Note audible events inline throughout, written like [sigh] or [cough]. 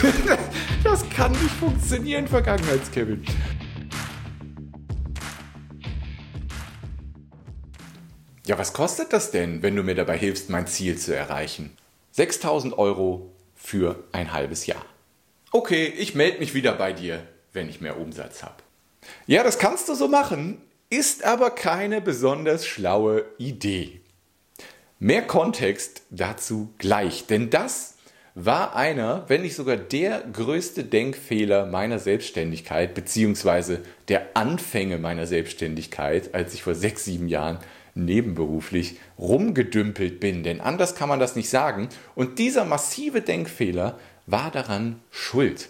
[laughs] das kann nicht funktionieren, Vergangenheits-Kevin. Ja, was kostet das denn, wenn du mir dabei hilfst, mein Ziel zu erreichen? 6000 Euro für ein halbes Jahr. Okay, ich melde mich wieder bei dir, wenn ich mehr Umsatz habe. Ja, das kannst du so machen, ist aber keine besonders schlaue Idee. Mehr Kontext dazu gleich, denn das war einer, wenn nicht sogar der größte Denkfehler meiner Selbstständigkeit, beziehungsweise der Anfänge meiner Selbstständigkeit, als ich vor sechs, sieben Jahren nebenberuflich rumgedümpelt bin, denn anders kann man das nicht sagen. Und dieser massive Denkfehler war daran schuld.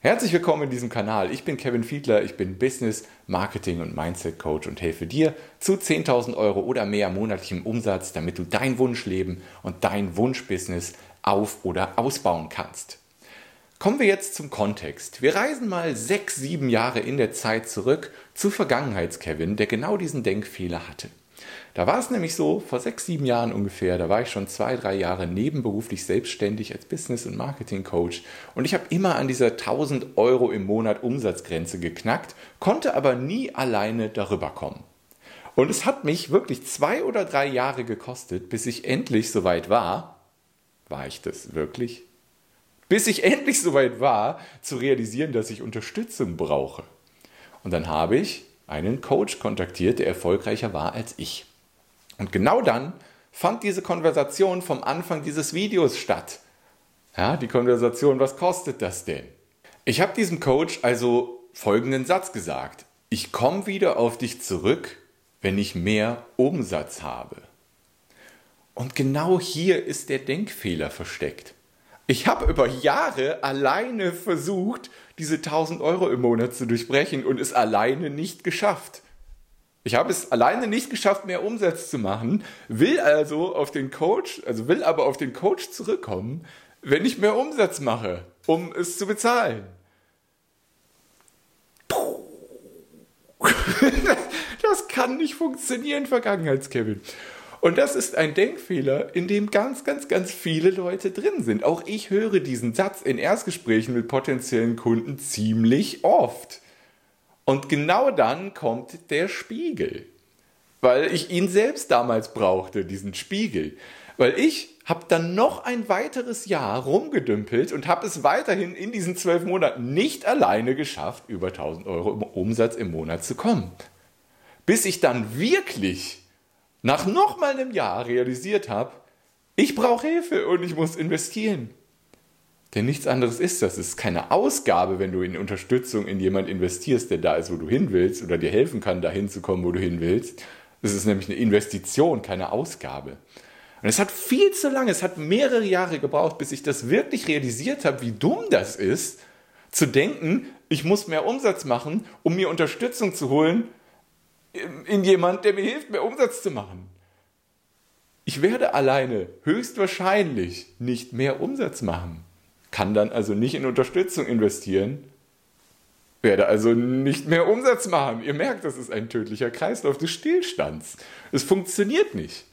Herzlich willkommen in diesem Kanal. Ich bin Kevin Fiedler, ich bin Business, Marketing und Mindset Coach und helfe dir zu 10.000 Euro oder mehr monatlichem Umsatz, damit du dein Wunschleben und dein Wunschbusiness auf- oder ausbauen kannst. Kommen wir jetzt zum Kontext. Wir reisen mal sechs, sieben Jahre in der Zeit zurück zu Vergangenheits-Kevin, der genau diesen Denkfehler hatte. Da war es nämlich so, vor sechs, sieben Jahren ungefähr, da war ich schon zwei, drei Jahre nebenberuflich selbstständig als Business- und Marketing-Coach und ich habe immer an dieser 1000 Euro im Monat Umsatzgrenze geknackt, konnte aber nie alleine darüber kommen. Und es hat mich wirklich zwei oder drei Jahre gekostet, bis ich endlich soweit war. War ich das wirklich? bis ich [laughs] endlich soweit war, zu realisieren, dass ich Unterstützung brauche. Und dann habe ich einen Coach kontaktiert, der erfolgreicher war als ich. Und genau dann fand diese Konversation vom Anfang dieses Videos statt. Ja, die Konversation, was kostet das denn? Ich habe diesem Coach also folgenden Satz gesagt. Ich komme wieder auf dich zurück, wenn ich mehr Umsatz habe. Und genau hier ist der Denkfehler versteckt. Ich habe über Jahre alleine versucht, diese 1000 Euro im Monat zu durchbrechen und es alleine nicht geschafft. Ich habe es alleine nicht geschafft, mehr Umsatz zu machen, will also auf den Coach, also will aber auf den Coach zurückkommen, wenn ich mehr Umsatz mache, um es zu bezahlen. [laughs] Das kann nicht funktionieren, Vergangenheits-Kevin. Und das ist ein Denkfehler, in dem ganz, ganz, ganz viele Leute drin sind. Auch ich höre diesen Satz in Erstgesprächen mit potenziellen Kunden ziemlich oft. Und genau dann kommt der Spiegel. Weil ich ihn selbst damals brauchte, diesen Spiegel. Weil ich habe dann noch ein weiteres Jahr rumgedümpelt und habe es weiterhin in diesen zwölf Monaten nicht alleine geschafft, über 1000 Euro Umsatz im Monat zu kommen. Bis ich dann wirklich nach nochmal einem Jahr realisiert habe, ich brauche Hilfe und ich muss investieren. Denn nichts anderes ist das. Es ist keine Ausgabe, wenn du in Unterstützung in jemand investierst, der da ist, wo du hin willst oder dir helfen kann, dahin zu kommen, wo du hin willst. Es ist nämlich eine Investition, keine Ausgabe. Und es hat viel zu lange, es hat mehrere Jahre gebraucht, bis ich das wirklich realisiert habe, wie dumm das ist, zu denken, ich muss mehr Umsatz machen, um mir Unterstützung zu holen, in jemand, der mir hilft, mehr Umsatz zu machen. Ich werde alleine höchstwahrscheinlich nicht mehr Umsatz machen, kann dann also nicht in Unterstützung investieren, werde also nicht mehr Umsatz machen. Ihr merkt, das ist ein tödlicher Kreislauf des Stillstands. Es funktioniert nicht.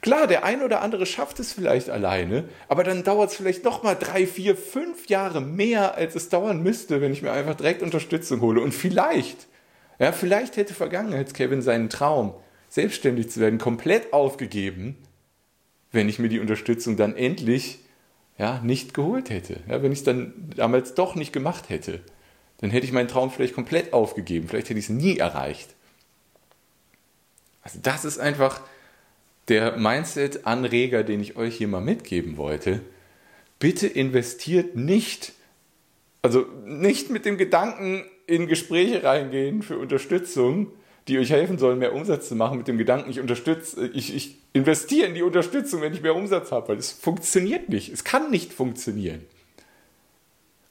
Klar, der ein oder andere schafft es vielleicht alleine, aber dann dauert es vielleicht noch mal drei, vier, fünf Jahre mehr, als es dauern müsste, wenn ich mir einfach direkt Unterstützung hole. Und vielleicht ja, vielleicht hätte Vergangenheits-Kevin seinen Traum, selbstständig zu werden, komplett aufgegeben, wenn ich mir die Unterstützung dann endlich ja, nicht geholt hätte. Ja, wenn ich es dann damals doch nicht gemacht hätte, dann hätte ich meinen Traum vielleicht komplett aufgegeben. Vielleicht hätte ich es nie erreicht. Also das ist einfach der Mindset-Anreger, den ich euch hier mal mitgeben wollte. Bitte investiert nicht, also nicht mit dem Gedanken, in Gespräche reingehen für Unterstützung, die euch helfen sollen, mehr Umsatz zu machen, mit dem Gedanken, ich unterstütze, ich, ich investiere in die Unterstützung, wenn ich mehr Umsatz habe, weil es funktioniert nicht. Es kann nicht funktionieren.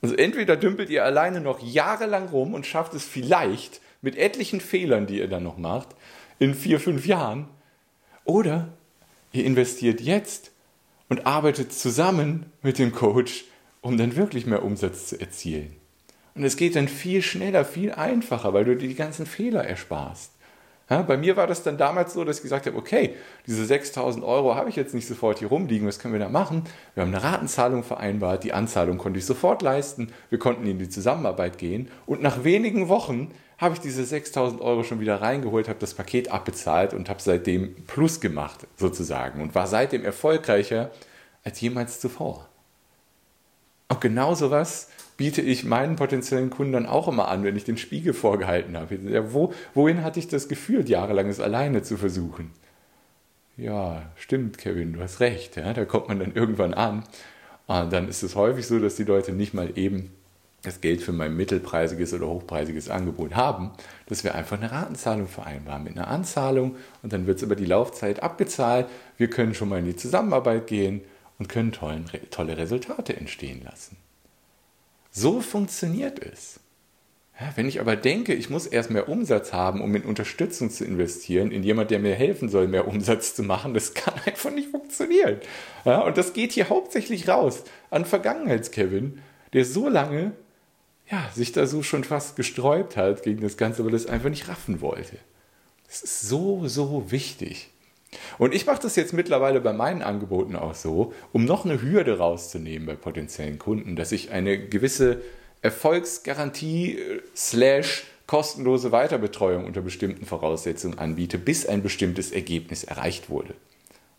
Also entweder dümpelt ihr alleine noch jahrelang rum und schafft es vielleicht mit etlichen Fehlern, die ihr dann noch macht, in vier, fünf Jahren, oder ihr investiert jetzt und arbeitet zusammen mit dem Coach, um dann wirklich mehr Umsatz zu erzielen. Und es geht dann viel schneller, viel einfacher, weil du dir die ganzen Fehler ersparst. Ja, bei mir war das dann damals so, dass ich gesagt habe, okay, diese 6000 Euro habe ich jetzt nicht sofort hier rumliegen, was können wir da machen? Wir haben eine Ratenzahlung vereinbart, die Anzahlung konnte ich sofort leisten, wir konnten in die Zusammenarbeit gehen und nach wenigen Wochen habe ich diese 6000 Euro schon wieder reingeholt, habe das Paket abbezahlt und habe seitdem Plus gemacht sozusagen und war seitdem erfolgreicher als jemals zuvor. Und genau sowas biete ich meinen potenziellen Kunden dann auch immer an, wenn ich den Spiegel vorgehalten habe. Ja, wo, wohin hatte ich das Gefühl, jahrelang es alleine zu versuchen? Ja, stimmt, Kevin, du hast recht. Ja, da kommt man dann irgendwann an. Und dann ist es häufig so, dass die Leute nicht mal eben das Geld für mein mittelpreisiges oder hochpreisiges Angebot haben, dass wir einfach eine Ratenzahlung vereinbaren mit einer Anzahlung und dann wird es über die Laufzeit abgezahlt. Wir können schon mal in die Zusammenarbeit gehen und können tollen, tolle Resultate entstehen lassen. So funktioniert es. Ja, wenn ich aber denke, ich muss erst mehr Umsatz haben, um in Unterstützung zu investieren, in jemand, der mir helfen soll, mehr Umsatz zu machen, das kann [laughs] einfach nicht funktionieren. Ja, und das geht hier hauptsächlich raus an Vergangenheits-Kevin, der so lange ja, sich da so schon fast gesträubt hat gegen das Ganze, weil er es einfach nicht raffen wollte. Das ist so, so wichtig. Und ich mache das jetzt mittlerweile bei meinen Angeboten auch so, um noch eine Hürde rauszunehmen bei potenziellen Kunden, dass ich eine gewisse Erfolgsgarantie äh, slash kostenlose Weiterbetreuung unter bestimmten Voraussetzungen anbiete, bis ein bestimmtes Ergebnis erreicht wurde.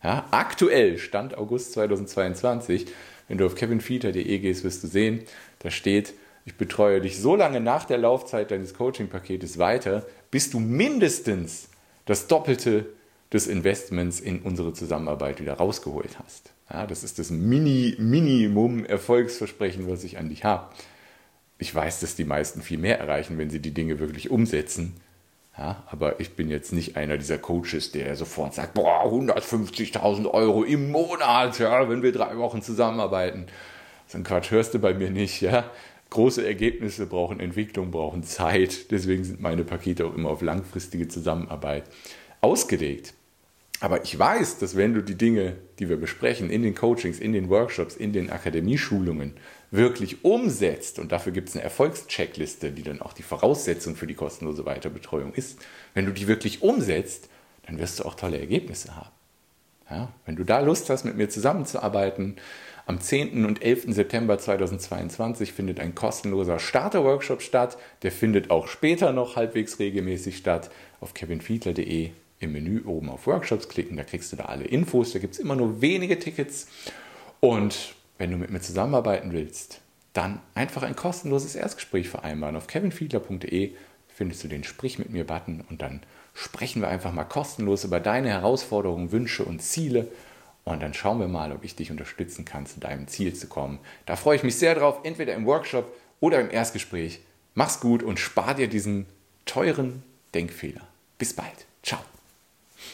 Ja, aktuell, Stand August 2022, wenn du auf kevinfeeter.de gehst, wirst du sehen, da steht, ich betreue dich so lange nach der Laufzeit deines Coaching-Paketes weiter, bis du mindestens das Doppelte des Investments in unsere Zusammenarbeit wieder rausgeholt hast. Ja, das ist das Mini, Minimum Erfolgsversprechen, was ich an dich habe. Ich weiß, dass die meisten viel mehr erreichen, wenn sie die Dinge wirklich umsetzen. Ja, aber ich bin jetzt nicht einer dieser Coaches, der sofort sagt, boah, 150.000 Euro im Monat, ja, wenn wir drei Wochen zusammenarbeiten. So ein Quatsch hörst du bei mir nicht, ja. Große Ergebnisse brauchen Entwicklung, brauchen Zeit. Deswegen sind meine Pakete auch immer auf langfristige Zusammenarbeit ausgelegt. Aber ich weiß, dass wenn du die Dinge, die wir besprechen, in den Coachings, in den Workshops, in den Akademieschulungen wirklich umsetzt, und dafür gibt es eine Erfolgscheckliste, die dann auch die Voraussetzung für die kostenlose Weiterbetreuung ist, wenn du die wirklich umsetzt, dann wirst du auch tolle Ergebnisse haben. Ja, wenn du da Lust hast, mit mir zusammenzuarbeiten, am 10. und 11. September 2022 findet ein kostenloser Starter-Workshop statt. Der findet auch später noch halbwegs regelmäßig statt auf kevinfiedler.de im Menü oben auf Workshops klicken, da kriegst du da alle Infos, da gibt es immer nur wenige Tickets. Und wenn du mit mir zusammenarbeiten willst, dann einfach ein kostenloses Erstgespräch vereinbaren. Auf kevinfiedler.de findest du den Sprich mit mir Button und dann sprechen wir einfach mal kostenlos über deine Herausforderungen, Wünsche und Ziele. Und dann schauen wir mal, ob ich dich unterstützen kann, zu deinem Ziel zu kommen. Da freue ich mich sehr drauf, entweder im Workshop oder im Erstgespräch. Mach's gut und spar dir diesen teuren Denkfehler. Bis bald. Ciao.